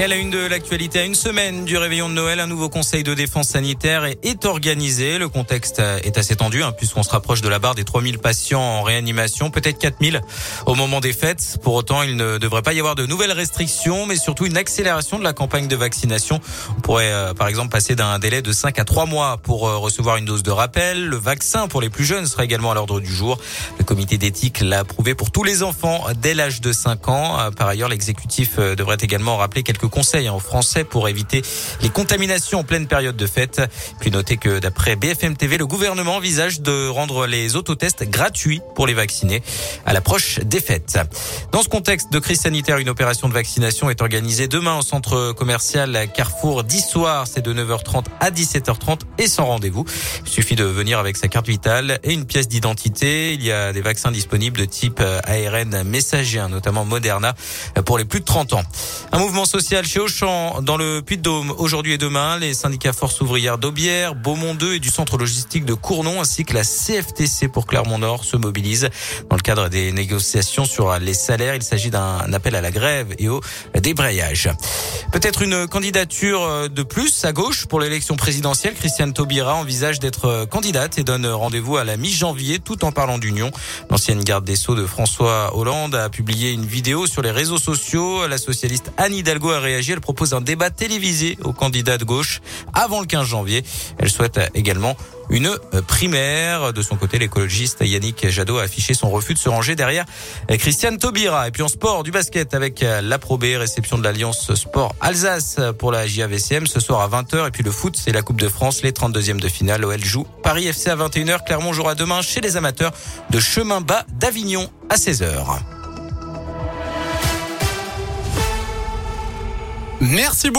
Et à la une de l'actualité, à une semaine du réveillon de Noël, un nouveau conseil de défense sanitaire est organisé. Le contexte est assez tendu, hein, puisqu'on se rapproche de la barre des 3000 patients en réanimation, peut-être 4000 au moment des fêtes. Pour autant, il ne devrait pas y avoir de nouvelles restrictions, mais surtout une accélération de la campagne de vaccination. On pourrait, euh, par exemple, passer d'un délai de 5 à 3 mois pour euh, recevoir une dose de rappel. Le vaccin pour les plus jeunes sera également à l'ordre du jour. Le comité d'éthique l'a approuvé pour tous les enfants dès l'âge de 5 ans. Euh, par ailleurs, l'exécutif devrait également rappeler quelques conseils en français pour éviter les contaminations en pleine période de fête. Puis notez que d'après BFM TV, le gouvernement envisage de rendre les autotests gratuits pour les vaccinés à l'approche des fêtes. Dans ce contexte de crise sanitaire, une opération de vaccination est organisée demain au centre commercial Carrefour d'Histoire. C'est de 9h30 à 17h30 et sans rendez-vous. Il suffit de venir avec sa carte vitale et une pièce d'identité. Il y a des vaccins disponibles de type ARN messager, hein, notamment Moderna pour les plus de 30 ans. Un mouvement social chez Auchan dans le Puy-de-Dôme aujourd'hui et demain. Les syndicats Force ouvrière d'Aubière, Beaumont 2 et du centre logistique de Cournon ainsi que la CFTC pour Clermont-Nord se mobilisent dans le cadre des négociations sur les salaires. Il s'agit d'un appel à la grève et au débrayage. Peut-être une candidature de plus à gauche pour l'élection présidentielle. Christiane Taubira envisage d'être candidate et donne rendez-vous à la mi-janvier tout en parlant d'union. L'ancienne garde des Sceaux de François Hollande a publié une vidéo sur les réseaux sociaux. La socialiste Anne Hidalgo elle propose un débat télévisé aux candidats de gauche avant le 15 janvier. Elle souhaite également une primaire. De son côté, l'écologiste Yannick Jadot a affiché son refus de se ranger derrière Christiane Taubira. Et puis en sport, du basket avec l'approbé, réception de l'Alliance Sport Alsace pour la JAVCM ce soir à 20h. Et puis le foot, c'est la Coupe de France, les 32e de finale. OL joue Paris FC à 21h. Clermont jouera demain chez les amateurs de chemin bas d'Avignon à 16h. Merci beaucoup.